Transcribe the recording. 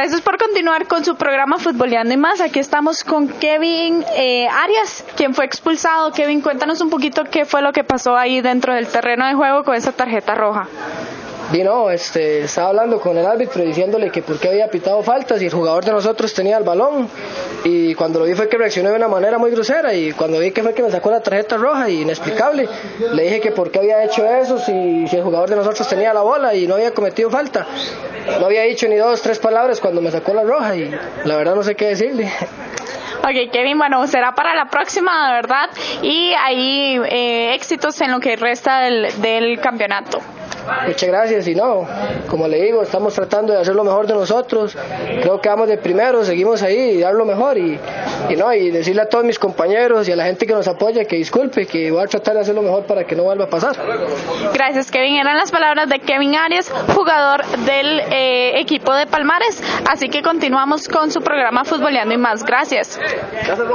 Gracias por continuar con su programa Futboleando y más. Aquí estamos con Kevin eh, Arias, quien fue expulsado. Kevin, cuéntanos un poquito qué fue lo que pasó ahí dentro del terreno de juego con esa tarjeta roja. Y no, este, estaba hablando con el árbitro diciéndole que por qué había pitado faltas y el jugador de nosotros tenía el balón. Y cuando lo vi fue que reaccionó de una manera muy grosera y cuando vi que fue que me sacó la tarjeta roja y inexplicable, le dije que por qué había hecho eso si, si el jugador de nosotros tenía la bola y no había cometido falta. No había dicho ni dos, tres palabras cuando me sacó la roja y la verdad no sé qué decirle. Ok, Kevin, bueno, será para la próxima, de verdad, y ahí eh, éxitos en lo que resta del, del campeonato. Muchas gracias y no, como le digo, estamos tratando de hacer lo mejor de nosotros. Creo que vamos de primero, seguimos ahí y dar lo mejor y, y no y decirle a todos mis compañeros y a la gente que nos apoya que disculpe, que voy a tratar de hacer lo mejor para que no vuelva a pasar. Gracias, Kevin. Eran las palabras de Kevin Arias, jugador del eh, equipo de Palmares. Así que continuamos con su programa Futboleando y más. Gracias. Gracias,